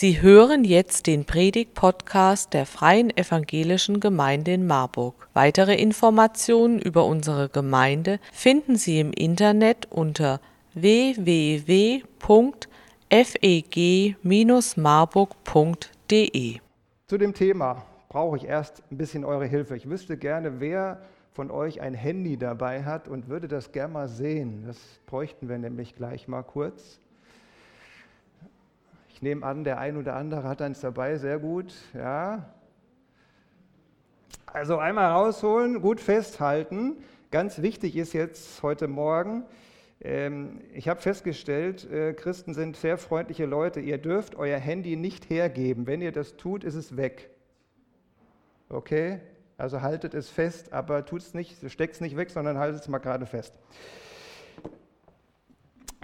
Sie hören jetzt den Predig-Podcast der Freien Evangelischen Gemeinde in Marburg. Weitere Informationen über unsere Gemeinde finden Sie im Internet unter www.feg-marburg.de. Zu dem Thema brauche ich erst ein bisschen eure Hilfe. Ich wüsste gerne, wer von euch ein Handy dabei hat und würde das gerne mal sehen. Das bräuchten wir nämlich gleich mal kurz. Ich nehme an, der ein oder andere hat eins dabei, sehr gut. Ja. Also einmal rausholen, gut festhalten. Ganz wichtig ist jetzt heute Morgen, ähm, ich habe festgestellt, äh, Christen sind sehr freundliche Leute. Ihr dürft euer Handy nicht hergeben. Wenn ihr das tut, ist es weg. Okay? Also haltet es fest, aber tut es nicht, steckt es nicht weg, sondern haltet es mal gerade fest.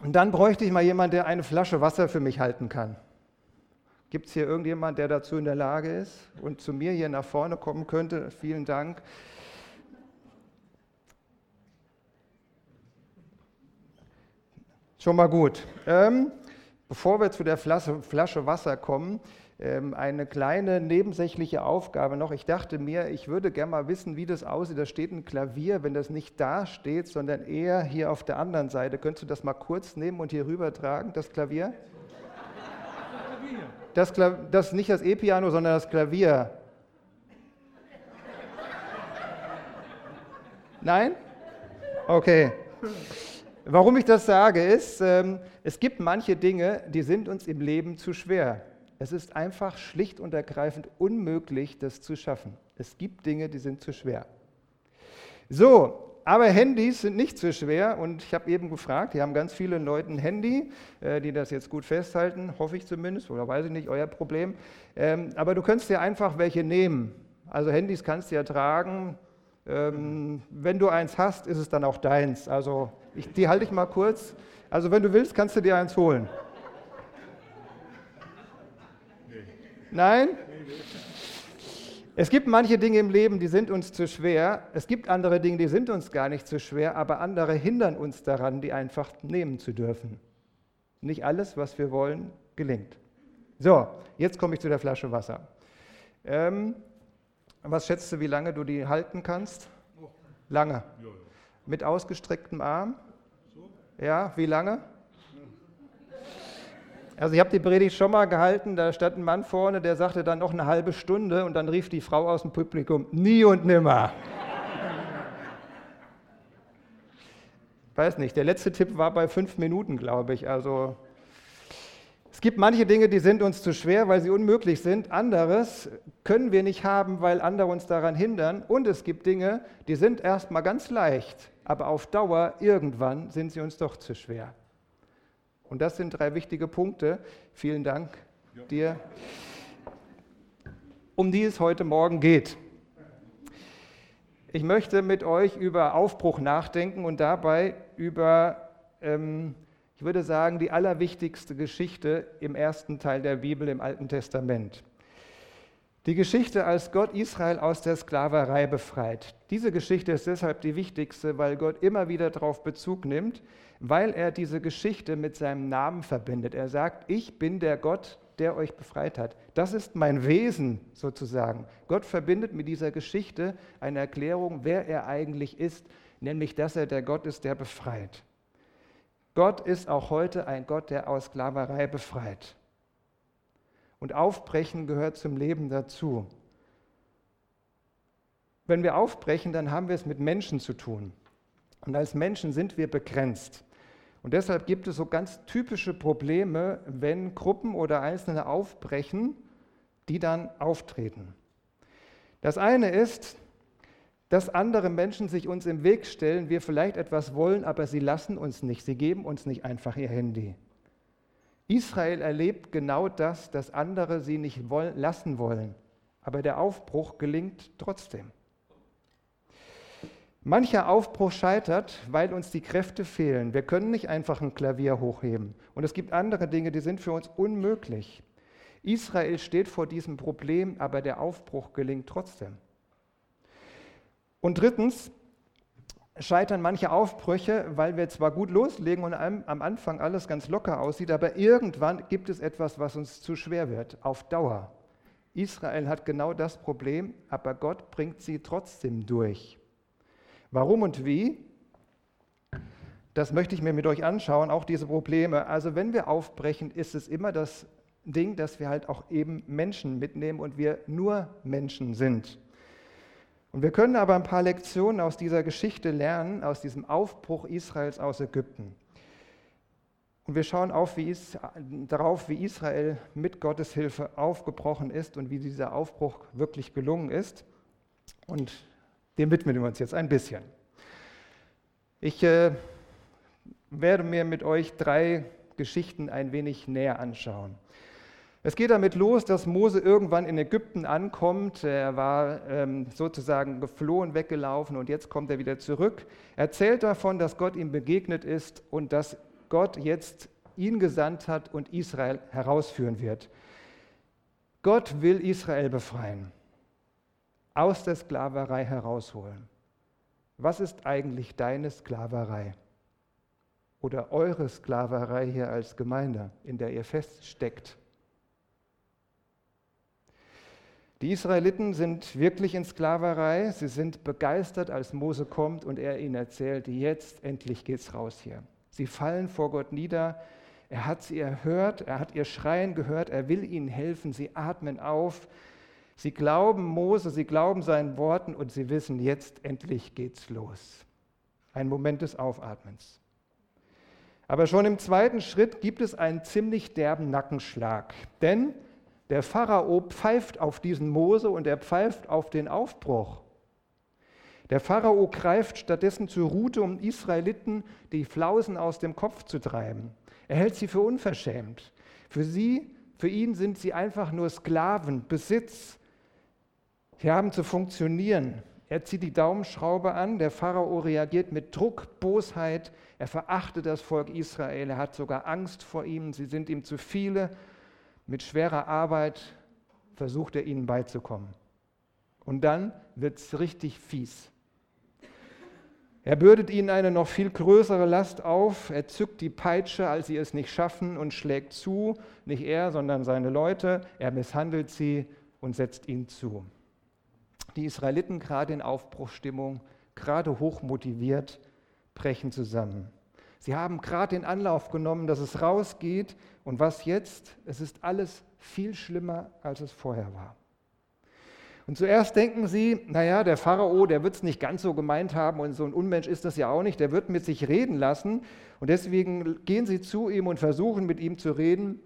Und dann bräuchte ich mal jemanden, der eine Flasche Wasser für mich halten kann. Gibt es hier irgendjemand, der dazu in der Lage ist und zu mir hier nach vorne kommen könnte? Vielen Dank. Schon mal gut. Ähm, bevor wir zu der Flasche, Flasche Wasser kommen, ähm, eine kleine nebensächliche Aufgabe noch. Ich dachte mir, ich würde gerne mal wissen, wie das aussieht. Da steht ein Klavier, wenn das nicht da steht, sondern eher hier auf der anderen Seite. Könntest du das mal kurz nehmen und hier rüber tragen, das Klavier? Das, das nicht das E-Piano, sondern das Klavier. Nein? Okay. Warum ich das sage, ist, ähm, es gibt manche Dinge, die sind uns im Leben zu schwer. Es ist einfach schlicht und ergreifend unmöglich, das zu schaffen. Es gibt Dinge, die sind zu schwer. So, aber Handys sind nicht so schwer und ich habe eben gefragt, hier haben ganz viele Leute ein Handy, äh, die das jetzt gut festhalten, hoffe ich zumindest, oder weiß ich nicht, euer Problem. Ähm, aber du könntest dir einfach welche nehmen. Also Handys kannst du ja tragen. Ähm, wenn du eins hast, ist es dann auch deins. Also ich, die halte ich mal kurz. Also wenn du willst, kannst du dir eins holen. Nein? Es gibt manche Dinge im Leben, die sind uns zu schwer. Es gibt andere Dinge, die sind uns gar nicht zu schwer, aber andere hindern uns daran, die einfach nehmen zu dürfen. Nicht alles, was wir wollen, gelingt. So, jetzt komme ich zu der Flasche Wasser. Ähm, was schätzt du, wie lange du die halten kannst? Lange. Mit ausgestrecktem Arm? Ja, wie lange? Also ich habe die Predigt schon mal gehalten, da stand ein Mann vorne, der sagte dann noch eine halbe Stunde und dann rief die Frau aus dem Publikum, nie und nimmer. Weiß nicht, der letzte Tipp war bei fünf Minuten, glaube ich. Also es gibt manche Dinge, die sind uns zu schwer, weil sie unmöglich sind. Anderes können wir nicht haben, weil andere uns daran hindern. Und es gibt Dinge, die sind erstmal ganz leicht, aber auf Dauer irgendwann sind sie uns doch zu schwer. Und das sind drei wichtige Punkte. Vielen Dank ja. dir, um die es heute Morgen geht. Ich möchte mit euch über Aufbruch nachdenken und dabei über, ähm, ich würde sagen, die allerwichtigste Geschichte im ersten Teil der Bibel im Alten Testament. Die Geschichte, als Gott Israel aus der Sklaverei befreit. Diese Geschichte ist deshalb die wichtigste, weil Gott immer wieder darauf Bezug nimmt, weil er diese Geschichte mit seinem Namen verbindet. Er sagt, ich bin der Gott, der euch befreit hat. Das ist mein Wesen sozusagen. Gott verbindet mit dieser Geschichte eine Erklärung, wer er eigentlich ist, nämlich dass er der Gott ist, der befreit. Gott ist auch heute ein Gott, der aus Sklaverei befreit. Und Aufbrechen gehört zum Leben dazu. Wenn wir aufbrechen, dann haben wir es mit Menschen zu tun. Und als Menschen sind wir begrenzt. Und deshalb gibt es so ganz typische Probleme, wenn Gruppen oder Einzelne aufbrechen, die dann auftreten. Das eine ist, dass andere Menschen sich uns im Weg stellen, wir vielleicht etwas wollen, aber sie lassen uns nicht, sie geben uns nicht einfach ihr Handy. Israel erlebt genau das, dass andere sie nicht wollen, lassen wollen, aber der Aufbruch gelingt trotzdem. Mancher Aufbruch scheitert, weil uns die Kräfte fehlen. Wir können nicht einfach ein Klavier hochheben. Und es gibt andere Dinge, die sind für uns unmöglich. Israel steht vor diesem Problem, aber der Aufbruch gelingt trotzdem. Und drittens, scheitern manche Aufbrüche, weil wir zwar gut loslegen und am Anfang alles ganz locker aussieht, aber irgendwann gibt es etwas, was uns zu schwer wird, auf Dauer. Israel hat genau das Problem, aber Gott bringt sie trotzdem durch. Warum und wie? Das möchte ich mir mit euch anschauen, auch diese Probleme. Also wenn wir aufbrechen, ist es immer das Ding, dass wir halt auch eben Menschen mitnehmen und wir nur Menschen sind. Und wir können aber ein paar Lektionen aus dieser Geschichte lernen, aus diesem Aufbruch Israels aus Ägypten. Und wir schauen auf, wie is, darauf, wie Israel mit Gottes Hilfe aufgebrochen ist und wie dieser Aufbruch wirklich gelungen ist. Und dem widmen wir uns jetzt ein bisschen. Ich äh, werde mir mit euch drei Geschichten ein wenig näher anschauen. Es geht damit los, dass Mose irgendwann in Ägypten ankommt. Er war ähm, sozusagen geflohen, weggelaufen und jetzt kommt er wieder zurück. Er erzählt davon, dass Gott ihm begegnet ist und dass Gott jetzt ihn gesandt hat und Israel herausführen wird. Gott will Israel befreien, aus der Sklaverei herausholen. Was ist eigentlich deine Sklaverei? Oder eure Sklaverei hier als Gemeinde, in der ihr feststeckt? Die Israeliten sind wirklich in Sklaverei. Sie sind begeistert, als Mose kommt und er ihnen erzählt, jetzt endlich geht's raus hier. Sie fallen vor Gott nieder. Er hat sie erhört, er hat ihr Schreien gehört, er will ihnen helfen. Sie atmen auf. Sie glauben Mose, sie glauben seinen Worten und sie wissen, jetzt endlich geht's los. Ein Moment des Aufatmens. Aber schon im zweiten Schritt gibt es einen ziemlich derben Nackenschlag. Denn der Pharao pfeift auf diesen Mose und er pfeift auf den Aufbruch. Der Pharao greift stattdessen zur Route, um Israeliten die Flausen aus dem Kopf zu treiben. Er hält sie für unverschämt. Für sie, für ihn sind sie einfach nur Sklaven, Besitz. Sie haben zu funktionieren. Er zieht die Daumenschraube an, der Pharao reagiert mit Druck, Bosheit, er verachtet das Volk Israel, er hat sogar Angst vor ihnen, sie sind ihm zu viele mit schwerer Arbeit versucht er ihnen beizukommen. Und dann wird es richtig fies. Er bürdet ihnen eine noch viel größere Last auf. Er zückt die Peitsche, als sie es nicht schaffen, und schlägt zu. Nicht er, sondern seine Leute. Er misshandelt sie und setzt ihnen zu. Die Israeliten, gerade in Aufbruchstimmung, gerade hochmotiviert, brechen zusammen. Sie haben gerade den Anlauf genommen, dass es rausgeht. Und was jetzt? Es ist alles viel schlimmer, als es vorher war. Und zuerst denken sie, naja, der Pharao, der wird es nicht ganz so gemeint haben und so ein Unmensch ist das ja auch nicht, der wird mit sich reden lassen. Und deswegen gehen sie zu ihm und versuchen mit ihm zu reden.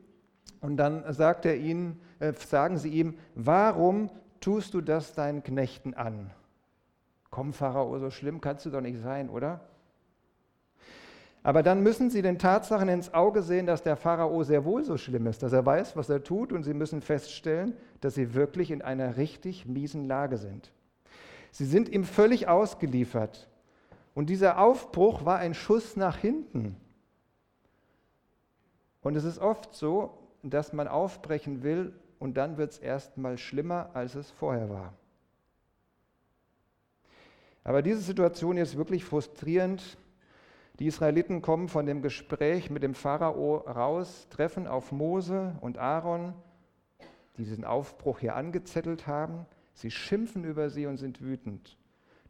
Und dann sagt er ihnen, äh, sagen sie ihm, warum tust du das deinen Knechten an? Komm, Pharao, so schlimm kannst du doch nicht sein, oder? Aber dann müssen sie den Tatsachen ins Auge sehen, dass der Pharao sehr wohl so schlimm ist, dass er weiß, was er tut und sie müssen feststellen, dass sie wirklich in einer richtig miesen Lage sind. Sie sind ihm völlig ausgeliefert. Und dieser Aufbruch war ein Schuss nach hinten. Und es ist oft so, dass man aufbrechen will und dann wird es erst mal schlimmer, als es vorher war. Aber diese Situation ist wirklich frustrierend die Israeliten kommen von dem Gespräch mit dem Pharao raus, treffen auf Mose und Aaron, die diesen Aufbruch hier angezettelt haben. Sie schimpfen über sie und sind wütend.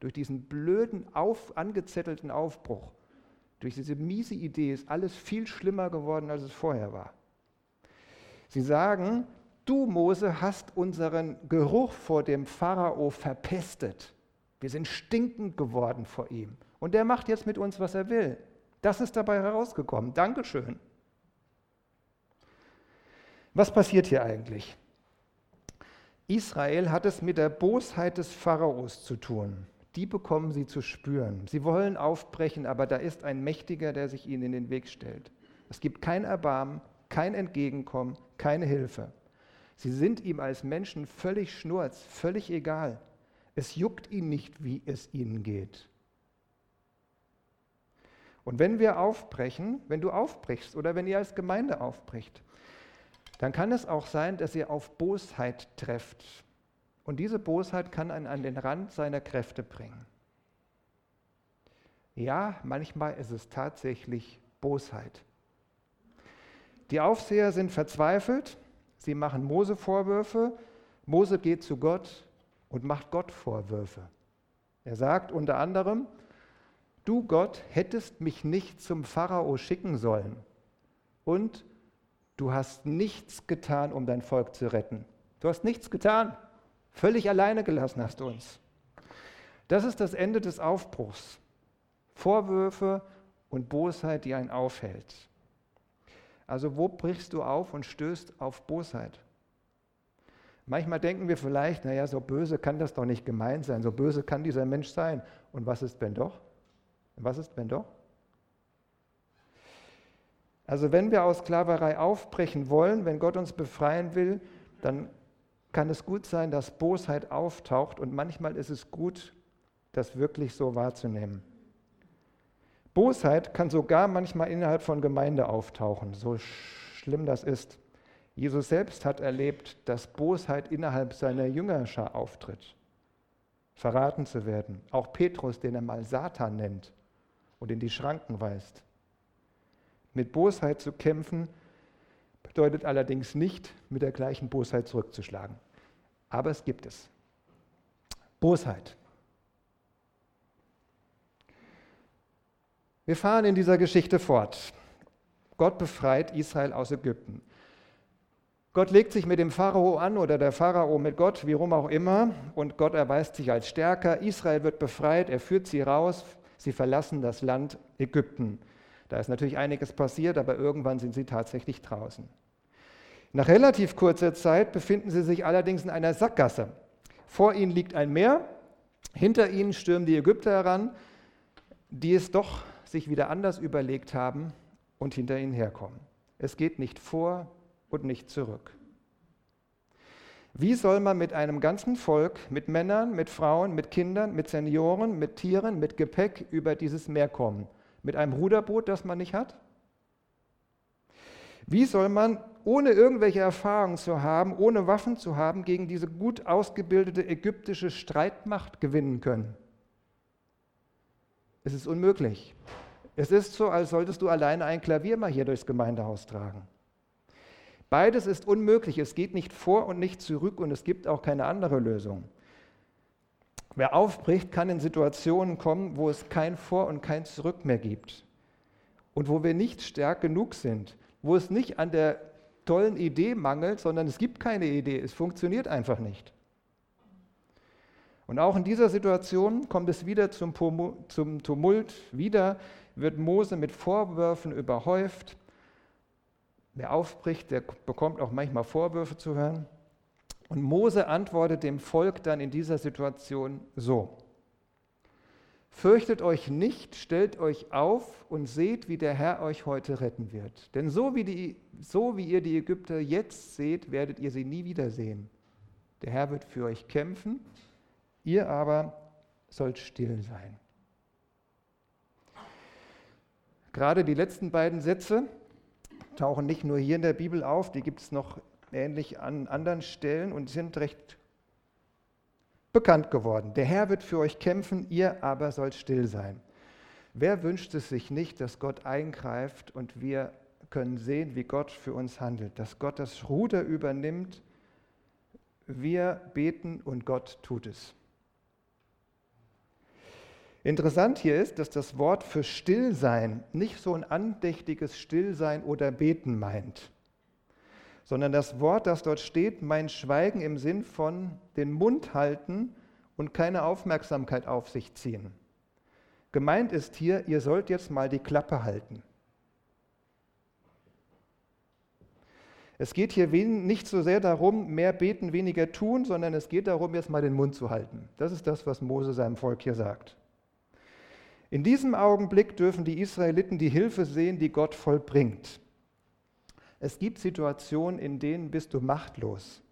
Durch diesen blöden, auf, angezettelten Aufbruch, durch diese miese Idee ist alles viel schlimmer geworden, als es vorher war. Sie sagen, du Mose hast unseren Geruch vor dem Pharao verpestet. Wir sind stinkend geworden vor ihm. Und der macht jetzt mit uns, was er will. Das ist dabei herausgekommen. Dankeschön. Was passiert hier eigentlich? Israel hat es mit der Bosheit des Pharaos zu tun. Die bekommen sie zu spüren. Sie wollen aufbrechen, aber da ist ein Mächtiger, der sich ihnen in den Weg stellt. Es gibt kein Erbarmen, kein Entgegenkommen, keine Hilfe. Sie sind ihm als Menschen völlig schnurz, völlig egal. Es juckt ihn nicht, wie es ihnen geht. Und wenn wir aufbrechen, wenn du aufbrichst oder wenn ihr als Gemeinde aufbricht, dann kann es auch sein, dass ihr auf Bosheit trefft. Und diese Bosheit kann einen an den Rand seiner Kräfte bringen. Ja, manchmal ist es tatsächlich Bosheit. Die Aufseher sind verzweifelt, sie machen Mose Vorwürfe, Mose geht zu Gott und macht Gott Vorwürfe. Er sagt unter anderem, du Gott hättest mich nicht zum Pharao schicken sollen und du hast nichts getan, um dein Volk zu retten. Du hast nichts getan, völlig alleine gelassen hast du uns. Das ist das Ende des Aufbruchs. Vorwürfe und Bosheit, die einen aufhält. Also wo brichst du auf und stößt auf Bosheit? Manchmal denken wir vielleicht, naja, so böse kann das doch nicht gemeint sein, so böse kann dieser Mensch sein. Und was ist, wenn doch? Was ist, wenn doch? Also wenn wir aus Sklaverei aufbrechen wollen, wenn Gott uns befreien will, dann kann es gut sein, dass Bosheit auftaucht und manchmal ist es gut, das wirklich so wahrzunehmen. Bosheit kann sogar manchmal innerhalb von Gemeinde auftauchen, so schlimm das ist. Jesus selbst hat erlebt, dass Bosheit innerhalb seiner Jüngerschar auftritt, verraten zu werden. Auch Petrus, den er mal Satan nennt und in die Schranken weist. Mit Bosheit zu kämpfen bedeutet allerdings nicht, mit der gleichen Bosheit zurückzuschlagen. Aber es gibt es. Bosheit. Wir fahren in dieser Geschichte fort. Gott befreit Israel aus Ägypten. Gott legt sich mit dem Pharao an oder der Pharao mit Gott, wie rum auch immer, und Gott erweist sich als stärker. Israel wird befreit, er führt sie raus, sie verlassen das Land Ägypten. Da ist natürlich einiges passiert, aber irgendwann sind sie tatsächlich draußen. Nach relativ kurzer Zeit befinden sie sich allerdings in einer Sackgasse. Vor ihnen liegt ein Meer, hinter ihnen stürmen die Ägypter heran, die es doch sich wieder anders überlegt haben und hinter ihnen herkommen. Es geht nicht vor, und nicht zurück. Wie soll man mit einem ganzen Volk, mit Männern, mit Frauen, mit Kindern, mit Senioren, mit Tieren, mit Gepäck über dieses Meer kommen? Mit einem Ruderboot, das man nicht hat? Wie soll man, ohne irgendwelche Erfahrungen zu haben, ohne Waffen zu haben, gegen diese gut ausgebildete ägyptische Streitmacht gewinnen können? Es ist unmöglich. Es ist so, als solltest du alleine ein Klavier mal hier durchs Gemeindehaus tragen. Beides ist unmöglich. Es geht nicht vor und nicht zurück und es gibt auch keine andere Lösung. Wer aufbricht, kann in Situationen kommen, wo es kein Vor und kein Zurück mehr gibt. Und wo wir nicht stark genug sind, wo es nicht an der tollen Idee mangelt, sondern es gibt keine Idee, es funktioniert einfach nicht. Und auch in dieser Situation kommt es wieder zum, Tumult, wieder wird Mose mit Vorwürfen überhäuft, Wer aufbricht, der bekommt auch manchmal Vorwürfe zu hören. Und Mose antwortet dem Volk dann in dieser Situation so. Fürchtet euch nicht, stellt euch auf und seht, wie der Herr euch heute retten wird. Denn so wie, die, so wie ihr die Ägypter jetzt seht, werdet ihr sie nie wiedersehen. Der Herr wird für euch kämpfen, ihr aber sollt still sein. Gerade die letzten beiden Sätze tauchen nicht nur hier in der Bibel auf, die gibt es noch ähnlich an anderen Stellen und sind recht bekannt geworden. Der Herr wird für euch kämpfen, ihr aber sollt still sein. Wer wünscht es sich nicht, dass Gott eingreift und wir können sehen, wie Gott für uns handelt, dass Gott das Ruder übernimmt, wir beten und Gott tut es. Interessant hier ist, dass das Wort für Stillsein nicht so ein andächtiges Stillsein oder Beten meint, sondern das Wort, das dort steht, meint Schweigen im Sinn von den Mund halten und keine Aufmerksamkeit auf sich ziehen. Gemeint ist hier, ihr sollt jetzt mal die Klappe halten. Es geht hier nicht so sehr darum, mehr beten, weniger tun, sondern es geht darum, jetzt mal den Mund zu halten. Das ist das, was Mose seinem Volk hier sagt. In diesem Augenblick dürfen die Israeliten die Hilfe sehen, die Gott vollbringt. Es gibt Situationen, in denen bist du machtlos.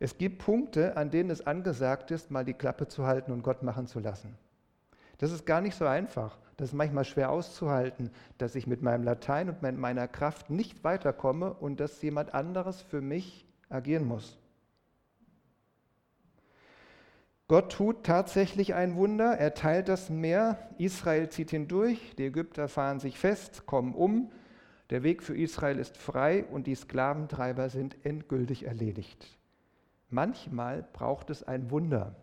Es gibt Punkte, an denen es angesagt ist, mal die Klappe zu halten und Gott machen zu lassen. Das ist gar nicht so einfach. Das ist manchmal schwer auszuhalten, dass ich mit meinem Latein und mit meiner Kraft nicht weiterkomme und dass jemand anderes für mich agieren muss. Gott tut tatsächlich ein Wunder. Er teilt das Meer. Israel zieht hindurch. Die Ägypter fahren sich fest, kommen um. Der Weg für Israel ist frei und die Sklaventreiber sind endgültig erledigt. Manchmal braucht es ein Wunder.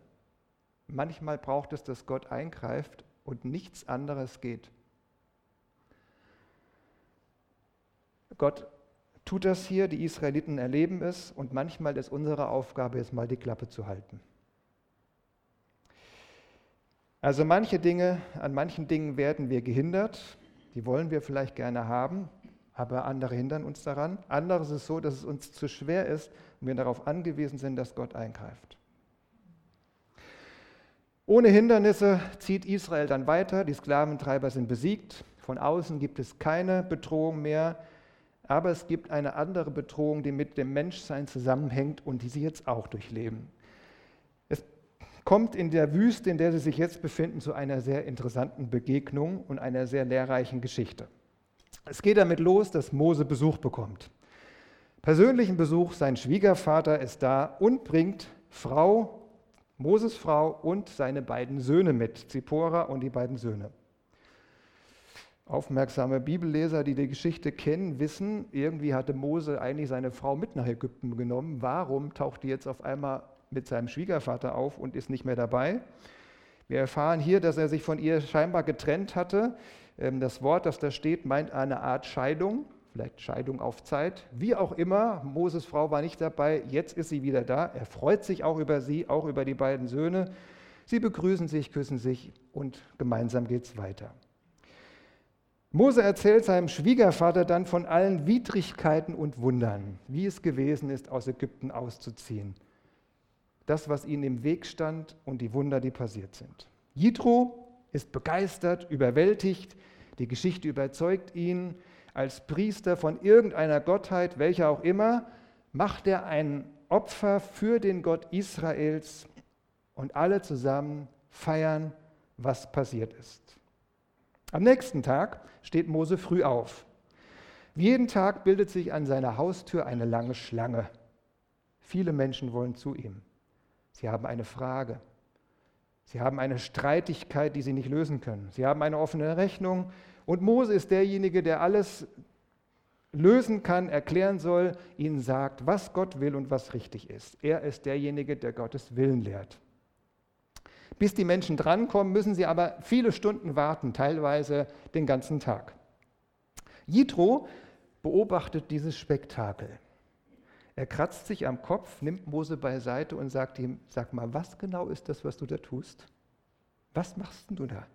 Manchmal braucht es, dass Gott eingreift und nichts anderes geht. Gott tut das hier, die Israeliten erleben es und manchmal ist unsere Aufgabe, jetzt mal die Klappe zu halten. Also manche Dinge, an manchen Dingen werden wir gehindert, die wollen wir vielleicht gerne haben, aber andere hindern uns daran. Anderes ist so, dass es uns zu schwer ist und wir darauf angewiesen sind, dass Gott eingreift. Ohne Hindernisse zieht Israel dann weiter, die Sklaventreiber sind besiegt, von außen gibt es keine Bedrohung mehr, aber es gibt eine andere Bedrohung, die mit dem Menschsein zusammenhängt und die sie jetzt auch durchleben. Kommt in der Wüste, in der sie sich jetzt befinden, zu einer sehr interessanten Begegnung und einer sehr lehrreichen Geschichte. Es geht damit los, dass Mose Besuch bekommt. Persönlichen Besuch, sein Schwiegervater ist da und bringt Frau, Moses Frau und seine beiden Söhne mit, Zippora und die beiden Söhne. Aufmerksame Bibelleser, die die Geschichte kennen, wissen, irgendwie hatte Mose eigentlich seine Frau mit nach Ägypten genommen. Warum taucht die jetzt auf einmal mit seinem Schwiegervater auf und ist nicht mehr dabei? Wir erfahren hier, dass er sich von ihr scheinbar getrennt hatte. Ähm, das Wort, das da steht, meint eine Art Scheidung, vielleicht Scheidung auf Zeit. Wie auch immer, Moses Frau war nicht dabei, jetzt ist sie wieder da. Er freut sich auch über sie, auch über die beiden Söhne. Sie begrüßen sich, küssen sich und gemeinsam geht es weiter. Mose erzählt seinem Schwiegervater dann von allen Widrigkeiten und Wundern, wie es gewesen ist, aus Ägypten auszuziehen. Das, was ihnen im Weg stand und die Wunder, die passiert sind. Jitro ist begeistert, überwältigt, die Geschichte überzeugt ihn. Als Priester von irgendeiner Gottheit, welcher auch immer, macht er ein Opfer für den Gott Israels und alle zusammen feiern, was passiert ist. Am nächsten Tag steht Mose früh auf. Jeden Tag bildet sich an seiner Haustür eine lange Schlange. Viele Menschen wollen zu ihm. Sie haben eine Frage. Sie haben eine Streitigkeit, die sie nicht lösen können. Sie haben eine offene Rechnung. Und Mose ist derjenige, der alles lösen kann, erklären soll, ihnen sagt, was Gott will und was richtig ist. Er ist derjenige, der Gottes Willen lehrt. Bis die Menschen drankommen, müssen sie aber viele Stunden warten, teilweise den ganzen Tag. Jitro beobachtet dieses Spektakel. Er kratzt sich am Kopf, nimmt Mose beiseite und sagt ihm, sag mal, was genau ist das, was du da tust? Was machst du da?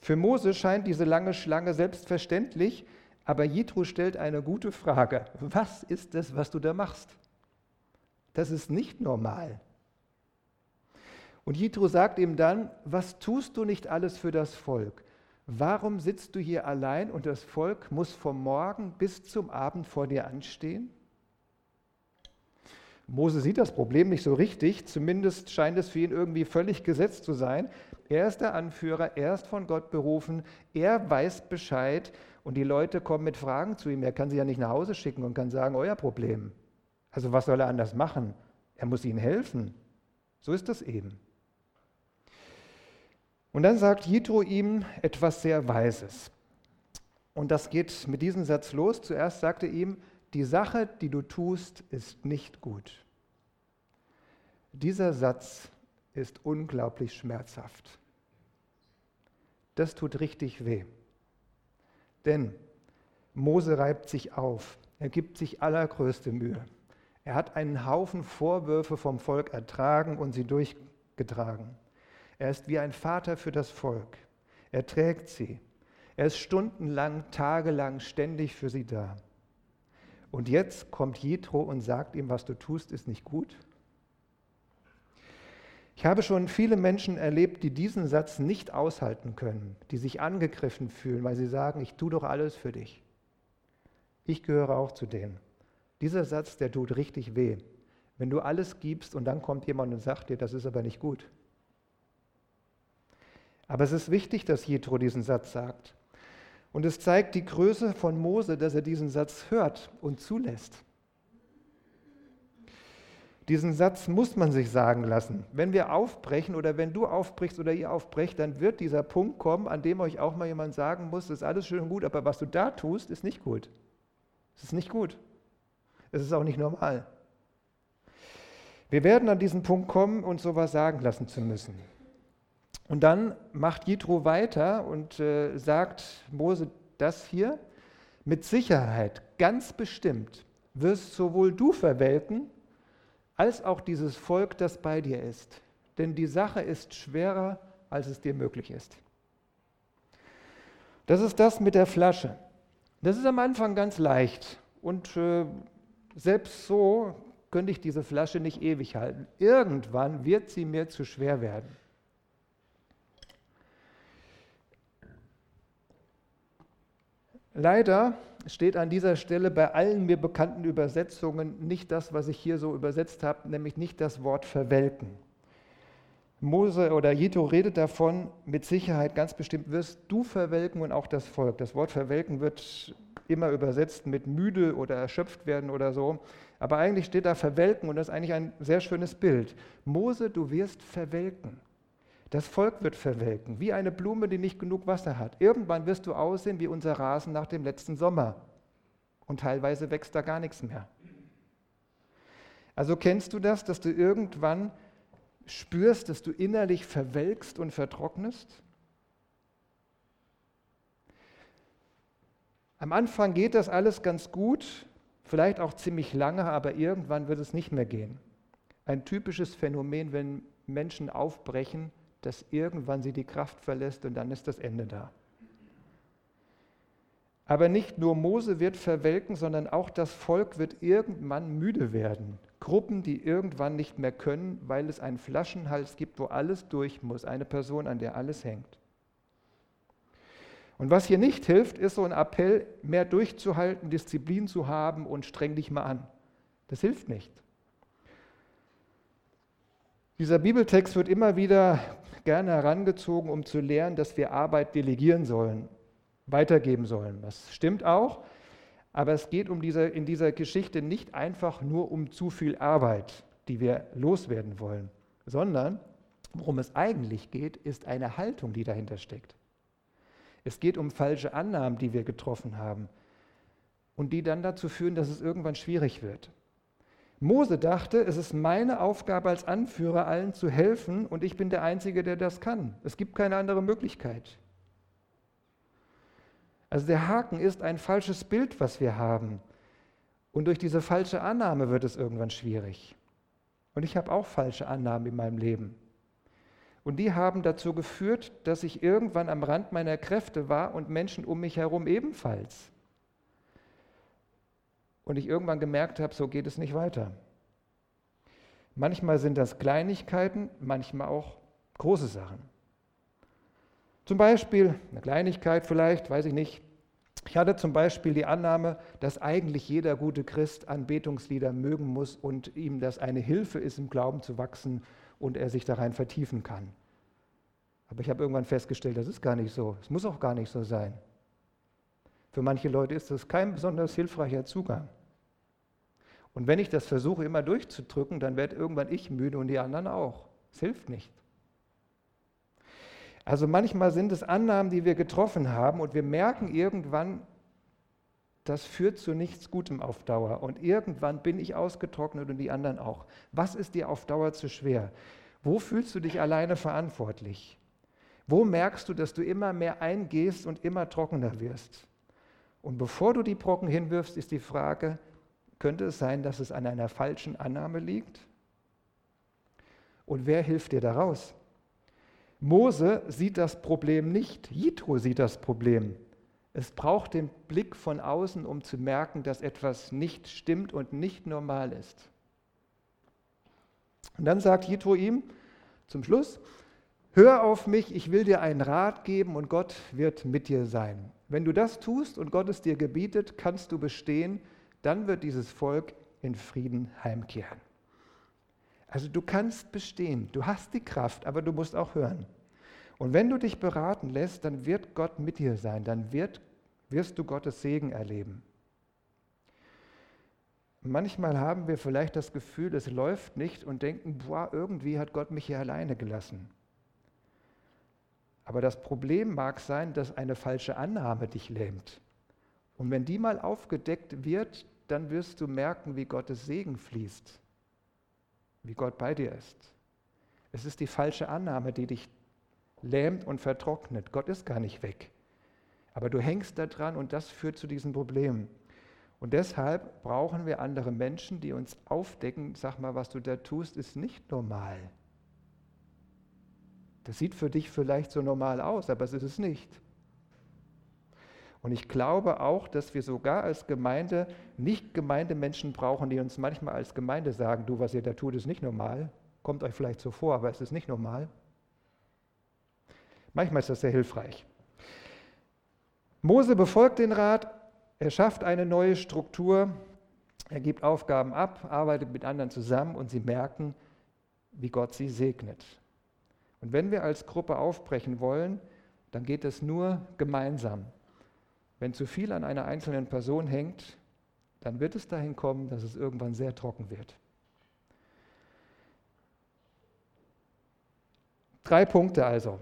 Für Mose scheint diese lange Schlange selbstverständlich, aber Jitro stellt eine gute Frage. Was ist das, was du da machst? Das ist nicht normal. Und Jitro sagt ihm dann, was tust du nicht alles für das Volk? Warum sitzt du hier allein und das Volk muss vom Morgen bis zum Abend vor dir anstehen? Mose sieht das Problem nicht so richtig, zumindest scheint es für ihn irgendwie völlig gesetzt zu sein. Er ist der Anführer, er ist von Gott berufen, er weiß Bescheid und die Leute kommen mit Fragen zu ihm. Er kann sie ja nicht nach Hause schicken und kann sagen, euer Problem. Also was soll er anders machen? Er muss ihnen helfen. So ist das eben. Und dann sagt Jitro ihm etwas sehr Weises. Und das geht mit diesem Satz los. Zuerst sagt er ihm, die Sache, die du tust, ist nicht gut. Dieser Satz ist unglaublich schmerzhaft. Das tut richtig weh. Denn Mose reibt sich auf, er gibt sich allergrößte Mühe. Er hat einen Haufen Vorwürfe vom Volk ertragen und sie durchgetragen. Er ist wie ein Vater für das Volk. Er trägt sie. Er ist stundenlang, tagelang ständig für sie da. Und jetzt kommt Jethro und sagt ihm, was du tust, ist nicht gut. Ich habe schon viele Menschen erlebt, die diesen Satz nicht aushalten können, die sich angegriffen fühlen, weil sie sagen, ich tue doch alles für dich. Ich gehöre auch zu denen. Dieser Satz, der tut richtig weh. Wenn du alles gibst und dann kommt jemand und sagt dir, das ist aber nicht gut. Aber es ist wichtig, dass Jethro diesen Satz sagt. Und es zeigt die Größe von Mose, dass er diesen Satz hört und zulässt. Diesen Satz muss man sich sagen lassen. Wenn wir aufbrechen oder wenn du aufbrichst oder ihr aufbrecht, dann wird dieser Punkt kommen, an dem euch auch mal jemand sagen muss, das ist alles schön und gut, aber was du da tust, ist nicht gut. Es ist nicht gut. Es ist auch nicht normal. Wir werden an diesen Punkt kommen, uns sowas sagen lassen zu müssen. Und dann macht Jitro weiter und äh, sagt Mose das hier, mit Sicherheit, ganz bestimmt, wirst sowohl du verwelken, als auch dieses Volk, das bei dir ist. Denn die Sache ist schwerer, als es dir möglich ist. Das ist das mit der Flasche. Das ist am Anfang ganz leicht. Und äh, selbst so könnte ich diese Flasche nicht ewig halten. Irgendwann wird sie mir zu schwer werden. Leider steht an dieser Stelle bei allen mir bekannten Übersetzungen nicht das, was ich hier so übersetzt habe, nämlich nicht das Wort verwelken. Mose oder Jito redet davon, mit Sicherheit ganz bestimmt wirst du verwelken und auch das Volk. Das Wort verwelken wird immer übersetzt mit müde oder erschöpft werden oder so. Aber eigentlich steht da verwelken und das ist eigentlich ein sehr schönes Bild. Mose, du wirst verwelken. Das Volk wird verwelken, wie eine Blume, die nicht genug Wasser hat. Irgendwann wirst du aussehen wie unser Rasen nach dem letzten Sommer. Und teilweise wächst da gar nichts mehr. Also kennst du das, dass du irgendwann spürst, dass du innerlich verwelkst und vertrocknest? Am Anfang geht das alles ganz gut, vielleicht auch ziemlich lange, aber irgendwann wird es nicht mehr gehen. Ein typisches Phänomen, wenn Menschen aufbrechen, dass irgendwann sie die Kraft verlässt und dann ist das Ende da. Aber nicht nur Mose wird verwelken, sondern auch das Volk wird irgendwann müde werden. Gruppen, die irgendwann nicht mehr können, weil es einen Flaschenhals gibt, wo alles durch muss, eine Person, an der alles hängt. Und was hier nicht hilft, ist so ein Appell, mehr durchzuhalten, Disziplin zu haben und streng dich mal an. Das hilft nicht. Dieser Bibeltext wird immer wieder gerne herangezogen, um zu lernen, dass wir Arbeit delegieren sollen, weitergeben sollen. Das stimmt auch, aber es geht um diese, in dieser Geschichte nicht einfach nur um zu viel Arbeit, die wir loswerden wollen, sondern worum es eigentlich geht, ist eine Haltung, die dahinter steckt. Es geht um falsche Annahmen, die wir getroffen haben und die dann dazu führen, dass es irgendwann schwierig wird. Mose dachte, es ist meine Aufgabe als Anführer, allen zu helfen und ich bin der Einzige, der das kann. Es gibt keine andere Möglichkeit. Also der Haken ist ein falsches Bild, was wir haben. Und durch diese falsche Annahme wird es irgendwann schwierig. Und ich habe auch falsche Annahmen in meinem Leben. Und die haben dazu geführt, dass ich irgendwann am Rand meiner Kräfte war und Menschen um mich herum ebenfalls und ich irgendwann gemerkt habe, so geht es nicht weiter. Manchmal sind das Kleinigkeiten, manchmal auch große Sachen. Zum Beispiel, eine Kleinigkeit vielleicht, weiß ich nicht. Ich hatte zum Beispiel die Annahme, dass eigentlich jeder gute Christ Anbetungslieder mögen muss und ihm das eine Hilfe ist, im Glauben zu wachsen und er sich darein vertiefen kann. Aber ich habe irgendwann festgestellt, das ist gar nicht so. Es muss auch gar nicht so sein. Für manche Leute ist das kein besonders hilfreicher Zugang. Und wenn ich das versuche immer durchzudrücken, dann werde irgendwann ich müde und die anderen auch. Es hilft nicht. Also manchmal sind es Annahmen, die wir getroffen haben und wir merken irgendwann, das führt zu nichts Gutem auf Dauer. Und irgendwann bin ich ausgetrocknet und die anderen auch. Was ist dir auf Dauer zu schwer? Wo fühlst du dich alleine verantwortlich? Wo merkst du, dass du immer mehr eingehst und immer trockener wirst? Und bevor du die Brocken hinwirfst, ist die Frage, könnte es sein, dass es an einer falschen Annahme liegt? Und wer hilft dir daraus? Mose sieht das Problem nicht, Jitro sieht das Problem. Es braucht den Blick von außen, um zu merken, dass etwas nicht stimmt und nicht normal ist. Und dann sagt Jitro ihm zum Schluss, hör auf mich, ich will dir einen Rat geben und Gott wird mit dir sein. Wenn du das tust und Gott es dir gebietet, kannst du bestehen, dann wird dieses Volk in Frieden heimkehren. Also du kannst bestehen, du hast die Kraft, aber du musst auch hören. Und wenn du dich beraten lässt, dann wird Gott mit dir sein, dann wird, wirst du Gottes Segen erleben. Manchmal haben wir vielleicht das Gefühl, es läuft nicht und denken, boah, irgendwie hat Gott mich hier alleine gelassen. Aber das Problem mag sein, dass eine falsche Annahme dich lähmt. Und wenn die mal aufgedeckt wird, dann wirst du merken, wie Gottes Segen fließt, wie Gott bei dir ist. Es ist die falsche Annahme, die dich lähmt und vertrocknet. Gott ist gar nicht weg. Aber du hängst da dran und das führt zu diesen Problemen. Und deshalb brauchen wir andere Menschen, die uns aufdecken, sag mal, was du da tust, ist nicht normal. Das sieht für dich vielleicht so normal aus, aber es ist es nicht. Und ich glaube auch, dass wir sogar als Gemeinde nicht Gemeindemenschen brauchen, die uns manchmal als Gemeinde sagen, du, was ihr da tut, ist nicht normal. Kommt euch vielleicht so vor, aber es ist nicht normal. Manchmal ist das sehr hilfreich. Mose befolgt den Rat, er schafft eine neue Struktur, er gibt Aufgaben ab, arbeitet mit anderen zusammen und sie merken, wie Gott sie segnet. Und wenn wir als Gruppe aufbrechen wollen, dann geht es nur gemeinsam. Wenn zu viel an einer einzelnen Person hängt, dann wird es dahin kommen, dass es irgendwann sehr trocken wird. Drei Punkte also.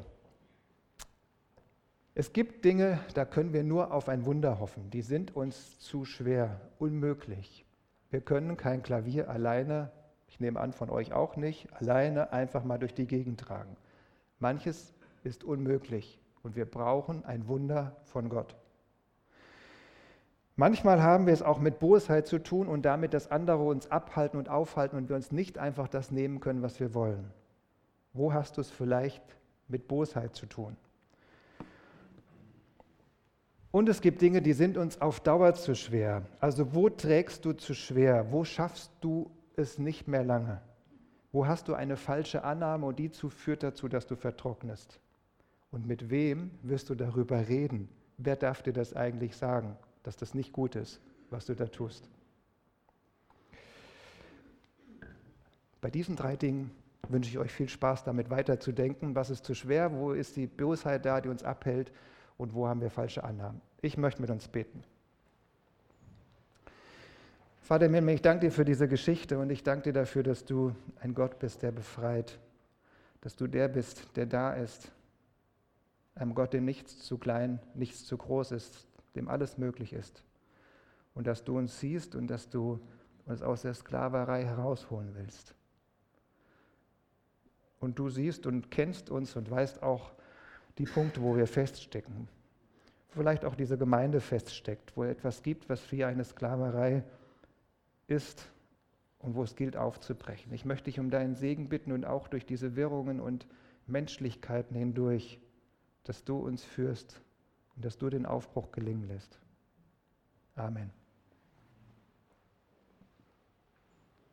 Es gibt Dinge, da können wir nur auf ein Wunder hoffen. Die sind uns zu schwer, unmöglich. Wir können kein Klavier alleine, ich nehme an von euch auch nicht, alleine einfach mal durch die Gegend tragen. Manches ist unmöglich und wir brauchen ein Wunder von Gott. Manchmal haben wir es auch mit Bosheit zu tun und damit, dass andere uns abhalten und aufhalten und wir uns nicht einfach das nehmen können, was wir wollen. Wo hast du es vielleicht mit Bosheit zu tun? Und es gibt Dinge, die sind uns auf Dauer zu schwer. Also wo trägst du zu schwer? Wo schaffst du es nicht mehr lange? Wo hast du eine falsche Annahme und die führt dazu, dass du vertrocknest? Und mit wem wirst du darüber reden? Wer darf dir das eigentlich sagen, dass das nicht gut ist, was du da tust? Bei diesen drei Dingen wünsche ich euch viel Spaß damit weiterzudenken. Was ist zu schwer? Wo ist die Bosheit da, die uns abhält? Und wo haben wir falsche Annahmen? Ich möchte mit uns beten. Vater im Himmel, ich danke dir für diese Geschichte und ich danke dir dafür, dass du ein Gott bist, der befreit, dass du der bist, der da ist, einem Gott, dem nichts zu klein, nichts zu groß ist, dem alles möglich ist und dass du uns siehst und dass du uns aus der Sklaverei herausholen willst. Und du siehst und kennst uns und weißt auch die Punkte, wo wir feststecken. Vielleicht auch diese Gemeinde feststeckt, wo etwas gibt, was wie eine Sklaverei ist und wo es gilt aufzubrechen. Ich möchte dich um deinen Segen bitten und auch durch diese Wirrungen und Menschlichkeiten hindurch, dass du uns führst und dass du den Aufbruch gelingen lässt. Amen.